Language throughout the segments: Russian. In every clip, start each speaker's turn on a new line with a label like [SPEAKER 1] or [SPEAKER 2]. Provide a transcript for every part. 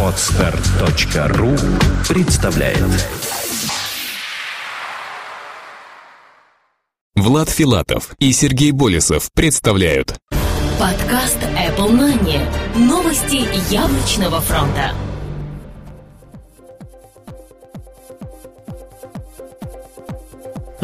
[SPEAKER 1] Отстар.ру представляет
[SPEAKER 2] Влад Филатов и Сергей Болесов представляют
[SPEAKER 3] Подкаст Apple Money. Новости яблочного фронта.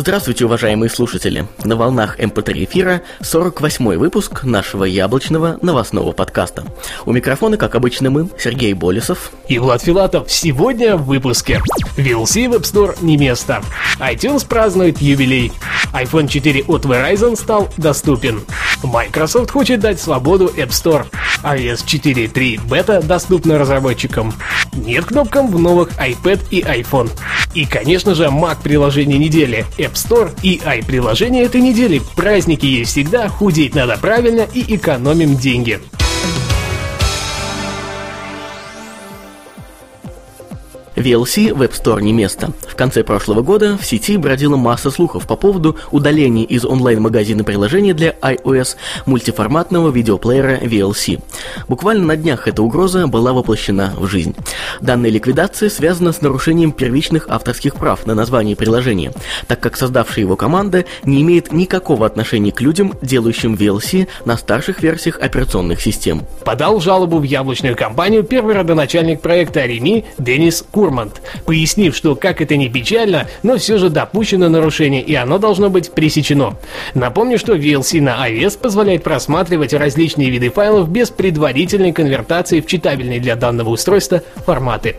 [SPEAKER 4] Здравствуйте, уважаемые слушатели! На волнах MP3 эфира 48-й выпуск нашего яблочного новостного подкаста. У микрофона, как обычно, мы, Сергей Болесов
[SPEAKER 5] и Влад Филатов. Сегодня в выпуске. VLC в App Store не место. iTunes празднует юбилей. iPhone 4 от Verizon стал доступен. Microsoft хочет дать свободу App Store. iOS 4.3 бета доступна разработчикам. Нет кнопкам в новых iPad и iPhone. И, конечно же, Mac приложение недели, App Store и i-приложение этой недели. Праздники есть всегда, худеть надо правильно и экономим деньги.
[SPEAKER 4] VLC в App Store не место. В конце прошлого года в сети бродила масса слухов по поводу удаления из онлайн-магазина приложения для iOS мультиформатного видеоплеера VLC. Буквально на днях эта угроза была воплощена в жизнь. Данная ликвидация связана с нарушением первичных авторских прав на название приложения, так как создавшая его команда не имеет никакого отношения к людям, делающим VLC на старших версиях операционных систем.
[SPEAKER 5] Подал жалобу в яблочную компанию первый родоначальник проекта Реми Денис Кур Курмант, пояснив, что как это не печально, но все же допущено нарушение и оно должно быть пресечено. Напомню, что VLC на iOS позволяет просматривать различные виды файлов без предварительной конвертации в читабельные для данного устройства форматы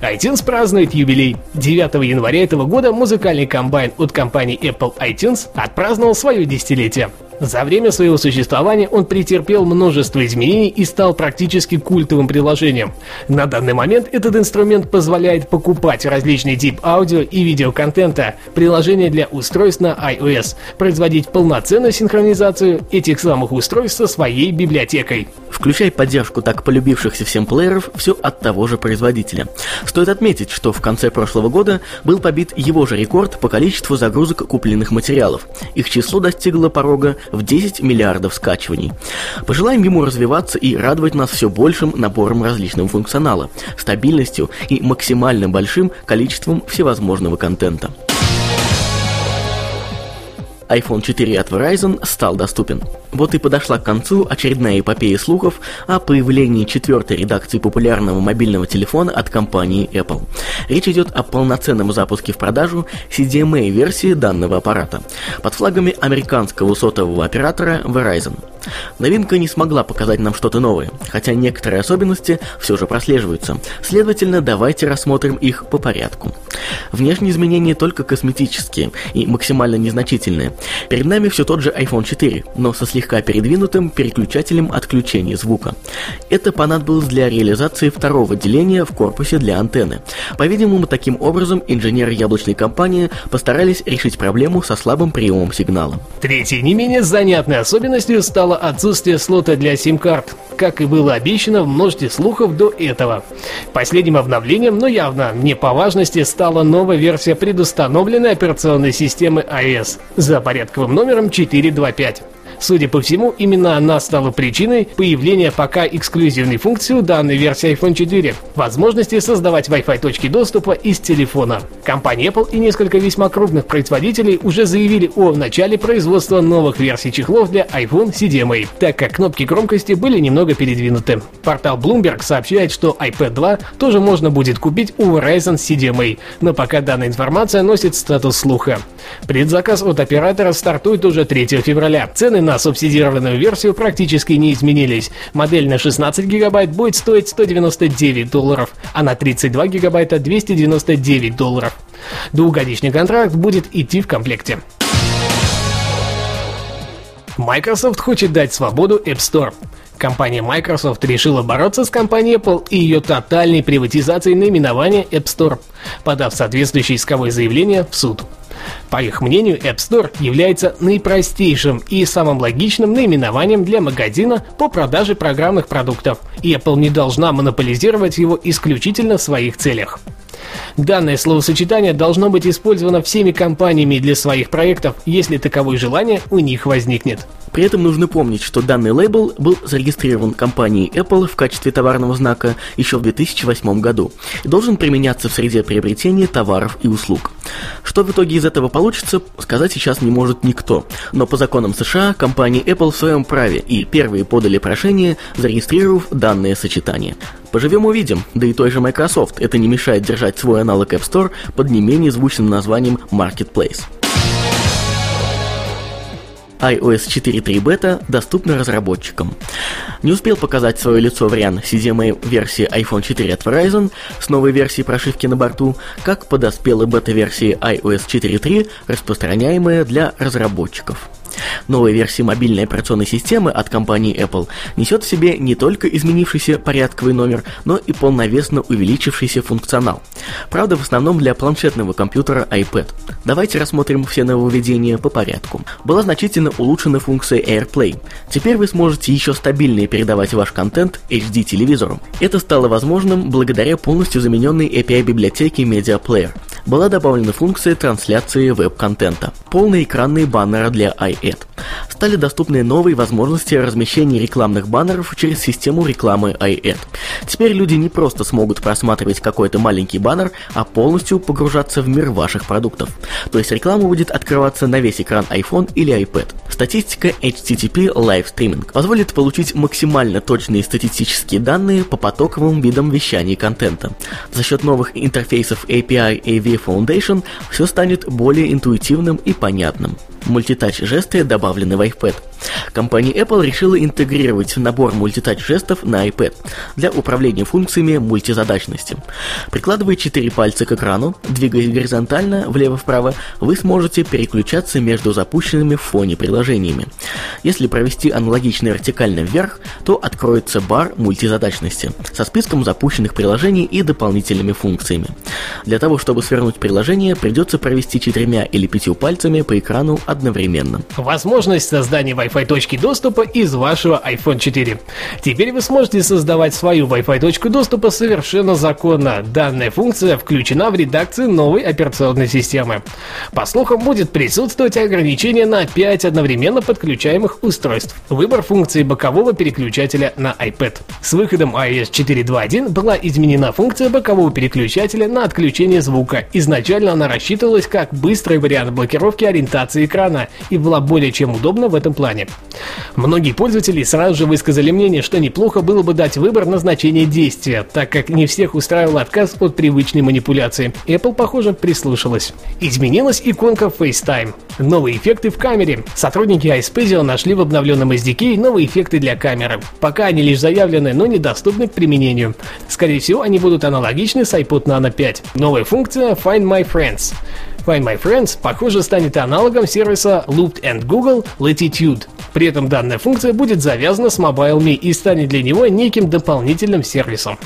[SPEAKER 5] iTunes празднует юбилей. 9 января этого года музыкальный комбайн от компании Apple iTunes отпраздновал свое десятилетие. За время своего существования он претерпел множество изменений и стал практически культовым приложением. На данный момент этот инструмент позволяет покупать различный тип аудио и видеоконтента, приложения для устройств на iOS, производить полноценную синхронизацию этих самых устройств со своей библиотекой.
[SPEAKER 4] Включай поддержку так полюбившихся всем плееров все от того же производителя. Стоит отметить, что в конце прошлого года был побит его же рекорд по количеству загрузок купленных материалов. Их число достигло порога в 10 миллиардов скачиваний. Пожелаем ему развиваться и радовать нас все большим набором различного функционала, стабильностью и максимально большим количеством всевозможного контента iPhone 4 от Verizon стал доступен. Вот и подошла к концу очередная эпопея слухов о появлении четвертой редакции популярного мобильного телефона от компании Apple. Речь идет о полноценном запуске в продажу CDMA-версии данного аппарата под флагами американского сотового оператора Verizon. Новинка не смогла показать нам что-то новое, хотя некоторые особенности все же прослеживаются. Следовательно, давайте рассмотрим их по порядку. Внешние изменения только косметические и максимально незначительные. Перед нами все тот же iPhone 4, но со слегка передвинутым переключателем отключения звука. Это понадобилось для реализации второго деления в корпусе для антенны. По-видимому, таким образом инженеры яблочной компании постарались решить проблему со слабым приемом сигнала.
[SPEAKER 5] Третьей не менее занятной особенностью стало отсутствие слота для сим-карт, как и было обещано в множестве слухов до этого. Последним обновлением, но явно не по важности, стала новая версия предустановленной операционной системы iOS за порядковым номером 425. Судя по всему, именно она стала причиной появления пока эксклюзивной функции у данной версии iPhone 4 – возможности создавать Wi-Fi точки доступа из телефона. Компания Apple и несколько весьма крупных производителей уже заявили о начале производства новых версий чехлов для iPhone CDMA, так как кнопки громкости были немного передвинуты. Портал Bloomberg сообщает, что iPad 2 тоже можно будет купить у Verizon CDMA, но пока данная информация носит статус слуха. Предзаказ от оператора стартует уже 3 февраля. Цены на субсидированную версию практически не изменились. Модель на 16 гигабайт будет стоить 199 долларов, а на 32 гигабайта 299 долларов. Двухгодичный контракт будет идти в комплекте. Microsoft хочет дать свободу App Store. Компания Microsoft решила бороться с компанией Apple и ее тотальной приватизацией наименования App Store, подав соответствующее исковое заявление в суд. По их мнению, App Store является наипростейшим и самым логичным наименованием для магазина по продаже программных продуктов, и Apple не должна монополизировать его исключительно в своих целях. Данное словосочетание должно быть использовано всеми компаниями для своих проектов, если таковое желание у них возникнет.
[SPEAKER 4] При этом нужно помнить, что данный лейбл был зарегистрирован компанией Apple в качестве товарного знака еще в 2008 году и должен применяться в среде приобретения товаров и услуг. Что в итоге из этого получится, сказать сейчас не может никто, но по законам США компания Apple в своем праве и первые подали прошение, зарегистрировав данное сочетание. Поживем увидим, да и той же Microsoft это не мешает держать свой аналог App Store под не менее звучным названием Marketplace iOS 4.3 бета доступна разработчикам. Не успел показать свое лицо вариант CDMA версии iPhone 4 от Verizon с новой версией прошивки на борту, как подоспела бета-версии iOS 4.3, распространяемая для разработчиков. Новая версия мобильной операционной системы от компании Apple несет в себе не только изменившийся порядковый номер, но и полновесно увеличившийся функционал. Правда, в основном для планшетного компьютера iPad. Давайте рассмотрим все нововведения по порядку. Была значительно улучшена функция AirPlay. Теперь вы сможете еще стабильнее передавать ваш контент HD-телевизору. Это стало возможным благодаря полностью замененной API библиотеке Media Player была добавлена функция трансляции веб-контента. Полные экранные баннеры для iAd. Стали доступны новые возможности размещения рекламных баннеров через систему рекламы iAd. Теперь люди не просто смогут просматривать какой-то маленький баннер, а полностью погружаться в мир ваших продуктов. То есть реклама будет открываться на весь экран iPhone или iPad. Статистика HTTP Live Streaming позволит получить максимально точные статистические данные по потоковым видам вещания контента. За счет новых интерфейсов API AV Foundation все станет более интуитивным и понятным. Мультитач жесты добавлены в iPad. Компания Apple решила интегрировать набор мультитач жестов на iPad для управления функциями мультизадачности. Прикладывая 4 пальца к экрану, двигаясь горизонтально влево-вправо, вы сможете переключаться между запущенными в фоне приложениями. Если провести аналогично вертикально вверх, то откроется бар мультизадачности со списком запущенных приложений и дополнительными функциями. Для того, чтобы свернуть приложение, придется провести четырьмя или пятью пальцами по экрану одновременно.
[SPEAKER 5] Возможность создания Wi-Fi точки доступа из вашего iPhone 4. Теперь вы сможете создавать свою Wi-Fi точку доступа совершенно законно. Данная функция включена в редакцию новой операционной системы. По слухам, будет присутствовать ограничение на 5 одновременно подключаемых устройств. Выбор функции бокового переключателя на iPad. С выходом iOS 4.2.1 была изменена функция бокового переключателя на отключение звука. Изначально она рассчитывалась как быстрый вариант блокировки ориентации экрана и была более чем удобна в этом плане. Многие пользователи сразу же высказали мнение, что неплохо было бы дать выбор назначения действия, так как не всех устраивал отказ от привычной манипуляции. Apple, похоже, прислушалась. Изменилась иконка FaceTime. Новые эффекты в камере. Сотрудники iSpazio нашли в обновленном SDK новые эффекты для камеры. Пока они лишь заявлены, но недоступны к применению. Скорее всего, они будут аналогичны с iPod Nano 5. Новая функция Find My Friends. Find My Friends, похоже, станет аналогом сервиса Looped and Google Latitude. При этом данная функция будет завязана с MobileMe и станет для него неким дополнительным сервисом.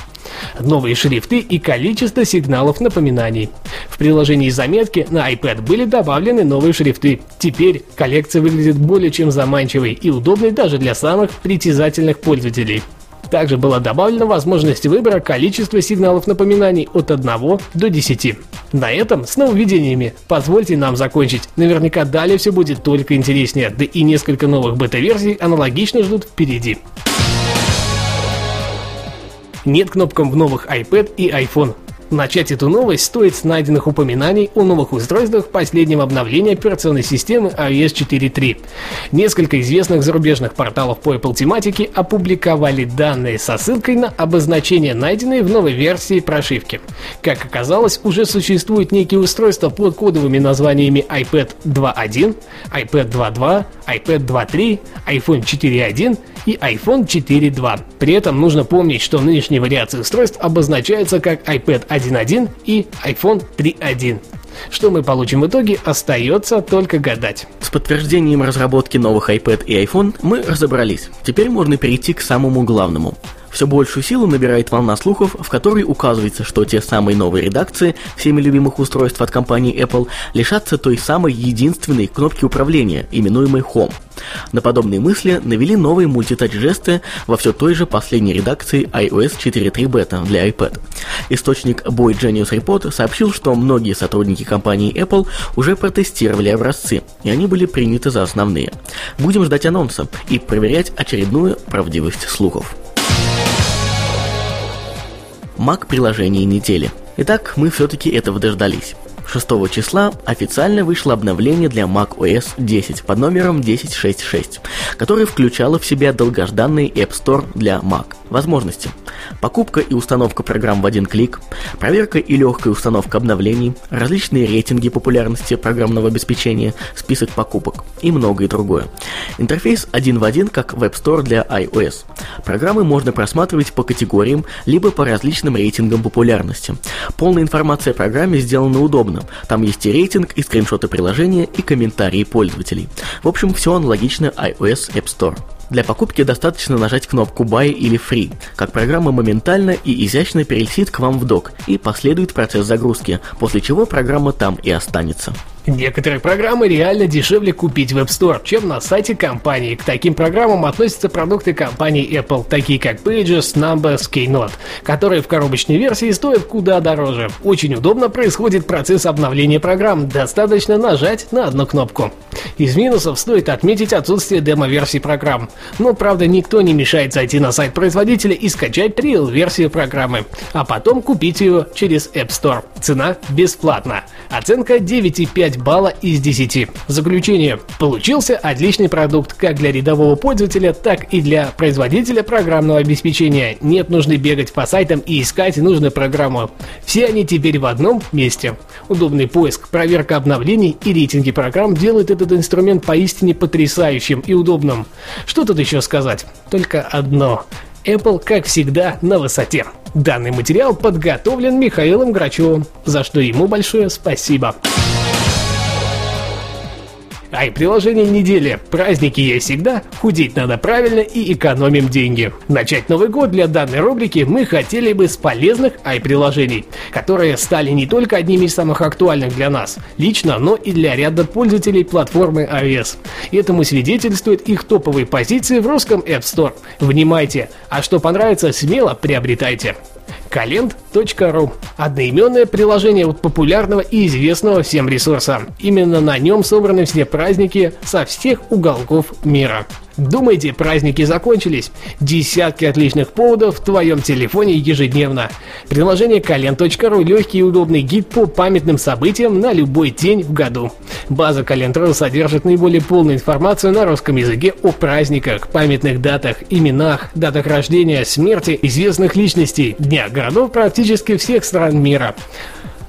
[SPEAKER 5] Новые шрифты и количество сигналов напоминаний. В приложении заметки на iPad были добавлены новые шрифты. Теперь коллекция выглядит более чем заманчивой и удобной даже для самых притязательных пользователей. Также была добавлена возможность выбора количества сигналов напоминаний от 1 до 10. На этом с нововведениями позвольте нам закончить. Наверняка далее все будет только интереснее, да и несколько новых бета-версий аналогично ждут впереди. Нет кнопкам в новых iPad и iPhone. Начать эту новость стоит с найденных упоминаний о новых устройствах последнего обновления операционной системы iOS 4.3. Несколько известных зарубежных порталов по Apple тематике опубликовали данные со ссылкой на обозначения, найденные в новой версии прошивки. Как оказалось, уже существуют некие устройства под кодовыми названиями iPad 2.1, iPad 2.2, iPad 2.3, iPhone 4.1 и iPhone 4.2. При этом нужно помнить, что нынешние вариации устройств обозначаются как iPad 1.1 и iPhone 3.1. Что мы получим в итоге, остается только гадать.
[SPEAKER 4] С подтверждением разработки новых iPad и iPhone мы разобрались. Теперь можно перейти к самому главному – все большую силу набирает волна слухов, в которой указывается, что те самые новые редакции всеми любимых устройств от компании Apple лишатся той самой единственной кнопки управления, именуемой Home. На подобные мысли навели новые мультитач-жесты во все той же последней редакции iOS 4.3 Beta для iPad. Источник Boy Genius Report сообщил, что многие сотрудники компании Apple уже протестировали образцы, и они были приняты за основные. Будем ждать анонса и проверять очередную правдивость слухов. Mac приложение недели. Итак, мы все-таки этого дождались. 6 числа официально вышло обновление для Mac OS 10 под номером 10.6.6, которое включало в себя долгожданный App Store для Mac. Возможности. Покупка и установка программ в один клик, проверка и легкая установка обновлений, различные рейтинги популярности программного обеспечения, список покупок и многое другое. Интерфейс один в один, как в App Store для iOS. Программы можно просматривать по категориям, либо по различным рейтингам популярности. Полная информация о программе сделана удобно. Там есть и рейтинг, и скриншоты приложения, и комментарии пользователей. В общем, все аналогично iOS App Store. Для покупки достаточно нажать кнопку Buy или Free, как программа моментально и изящно перелетит к вам в док и последует процесс загрузки, после чего программа там и останется.
[SPEAKER 5] Некоторые программы реально дешевле купить в App Store, чем на сайте компании. К таким программам относятся продукты компании Apple, такие как Pages, Numbers, Keynote, которые в коробочной версии стоят куда дороже. Очень удобно происходит процесс обновления программ, достаточно нажать на одну кнопку. Из минусов стоит отметить отсутствие демо-версий программ. Но, правда, никто не мешает зайти на сайт производителя и скачать триал-версию программы, а потом купить ее через App Store. Цена бесплатна. Оценка 9,5 5 балла из 10. Заключение. Получился отличный продукт как для рядового пользователя, так и для производителя программного обеспечения. Нет нужды бегать по сайтам и искать нужную программу. Все они теперь в одном месте. Удобный поиск, проверка обновлений и рейтинги программ делают этот инструмент поистине потрясающим и удобным. Что тут еще сказать? Только одно. Apple, как всегда, на высоте. Данный материал подготовлен Михаилом Грачевым, за что ему большое спасибо. Ай, приложение недели. Праздники есть всегда, худеть надо правильно и экономим деньги. Начать Новый год для данной рубрики мы хотели бы с полезных ай-приложений, которые стали не только одними из самых актуальных для нас, лично, но и для ряда пользователей платформы iOS. Этому свидетельствуют их топовые позиции в русском App Store. Внимайте, а что понравится, смело приобретайте kalend.ru Одноименное приложение от популярного и известного всем ресурса. Именно на нем собраны все праздники со всех уголков мира. Думаете, праздники закончились? Десятки отличных поводов в твоем телефоне ежедневно. Приложение Kalend.ru – легкий и удобный гид по памятным событиям на любой день в году. База Kalend.ru содержит наиболее полную информацию на русском языке о праздниках, памятных датах, именах, датах рождения, смерти известных личностей, днях городов практически всех стран мира.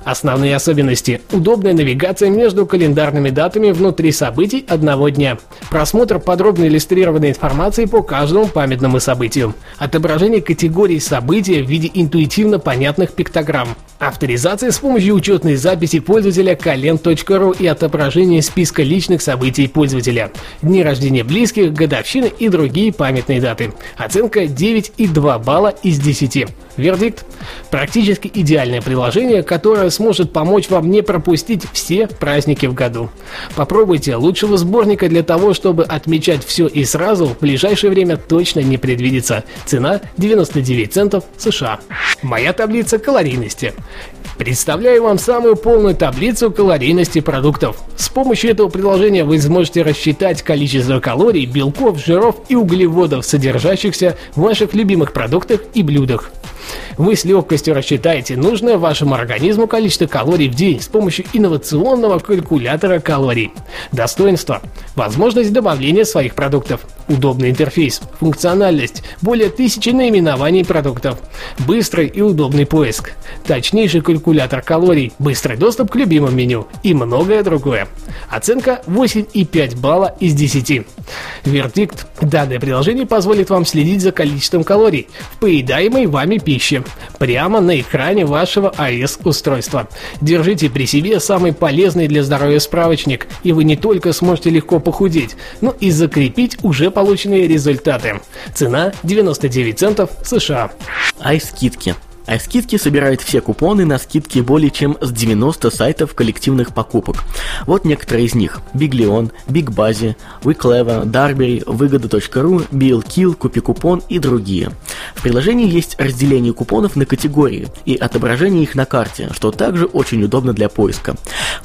[SPEAKER 5] Основные особенности – удобная навигация между календарными датами внутри событий одного дня, просмотр подробно иллюстрированной информации по каждому памятному событию, отображение категорий события в виде интуитивно понятных пиктограмм, авторизация с помощью учетной записи пользователя kalend.ru и отображение списка личных событий пользователя, дни рождения близких, годовщины и другие памятные даты. Оценка 9,2 балла из 10. Вердикт – практически идеальное приложение, которое сможет помочь вам не пропустить все праздники в году. Попробуйте лучшего сборника для того, чтобы отмечать все и сразу в ближайшее время точно не предвидится. Цена 99 центов США. Моя таблица калорийности. Представляю вам самую полную таблицу калорийности продуктов. С помощью этого приложения вы сможете рассчитать количество калорий, белков, жиров и углеводов, содержащихся в ваших любимых продуктах и блюдах. Вы с легкостью рассчитаете нужное вашему организму количество калорий в день с помощью инновационного калькулятора калорий. Достоинство. Возможность добавления своих продуктов. Удобный интерфейс. Функциональность. Более тысячи наименований продуктов. Быстрый и удобный поиск. Точнейший калькулятор калорий. Быстрый доступ к любимому меню. И многое другое. Оценка 8,5 балла из 10. Вердикт. Данное приложение позволит вам следить за количеством калорий в поедаемой вами пище прямо на экране вашего iOS-устройства. Держите при себе самый полезный для здоровья справочник, и вы не только сможете легко похудеть, но и закрепить уже полученные результаты. Цена 99 центов США.
[SPEAKER 4] Ай скидки. А скидки собирают все купоны на скидки более чем с 90 сайтов коллективных покупок. Вот некоторые из них. Биглион, Бигбази, Weclever, Darberry, Выгода.ру, BillKill, Купи купон и другие. В приложении есть разделение купонов на категории и отображение их на карте, что также очень удобно для поиска.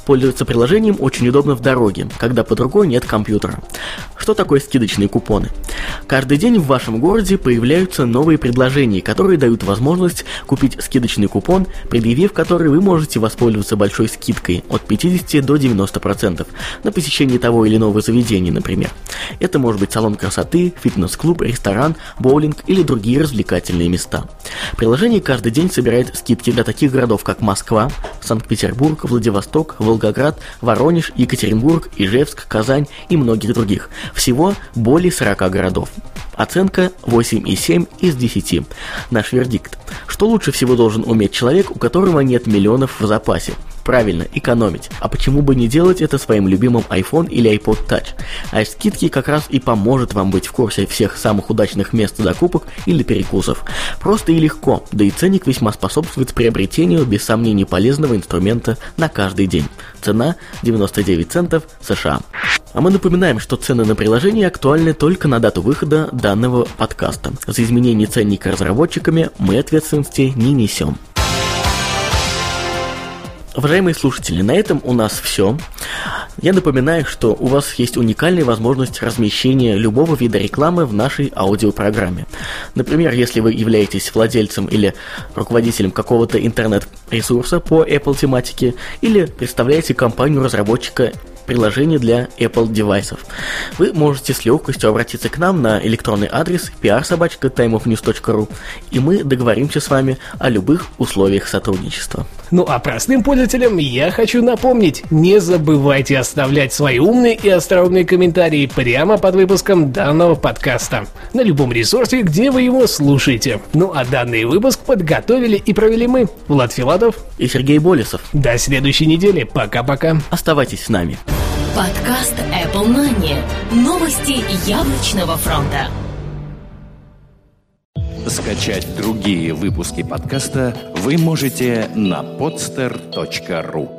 [SPEAKER 4] Пользоваться приложением очень удобно в дороге, когда под рукой нет компьютера. Что такое скидочные купоны? Каждый день в вашем городе появляются новые предложения, которые дают возможность купить скидочный купон, предъявив который вы можете воспользоваться большой скидкой от 50 до 90% на посещение того или иного заведения, например. Это может быть салон красоты, фитнес-клуб, ресторан, боулинг или другие развлекательные места. Приложение каждый день собирает скидки для таких городов, как Москва, Санкт-Петербург, Владивосток, Волгоград, Воронеж, Екатеринбург, Ижевск, Казань и многих других. Всего более 40 городов. Оценка 8,7 из 10. Наш вердикт. Что лучше всего должен уметь человек, у которого нет миллионов в запасе? Правильно, экономить. А почему бы не делать это своим любимым iPhone или iPod Touch? А скидки как раз и поможет вам быть в курсе всех самых удачных мест закупок или перекусов. Просто и легко, да и ценник весьма способствует приобретению без сомнений полезного инструмента на каждый день. Цена 99 центов США. А мы напоминаем, что цены на приложение актуальны только на дату выхода данного подкаста. За изменение ценника разработчиками мы ответственности не несем. Уважаемые слушатели, на этом у нас все. Я напоминаю, что у вас есть уникальная возможность размещения любого вида рекламы в нашей аудиопрограмме. Например, если вы являетесь владельцем или руководителем какого-то интернет-ресурса по Apple тематике, или представляете компанию-разработчика приложений для Apple девайсов. Вы можете с легкостью обратиться к нам на электронный адрес prsobachka.timeofnews.ru и мы договоримся с вами о любых условиях сотрудничества.
[SPEAKER 5] Ну а простым пользователям я хочу напомнить, не забывайте оставлять свои умные и остроумные комментарии прямо под выпуском данного подкаста на любом ресурсе, где вы его слушаете. Ну а данный выпуск подготовили и провели мы, Влад Филатов
[SPEAKER 4] и Сергей Болесов.
[SPEAKER 5] До следующей недели. Пока-пока.
[SPEAKER 4] Оставайтесь с нами.
[SPEAKER 3] Подкаст Apple Money. Новости яблочного фронта.
[SPEAKER 1] Скачать другие выпуски подкаста вы можете на podster.ru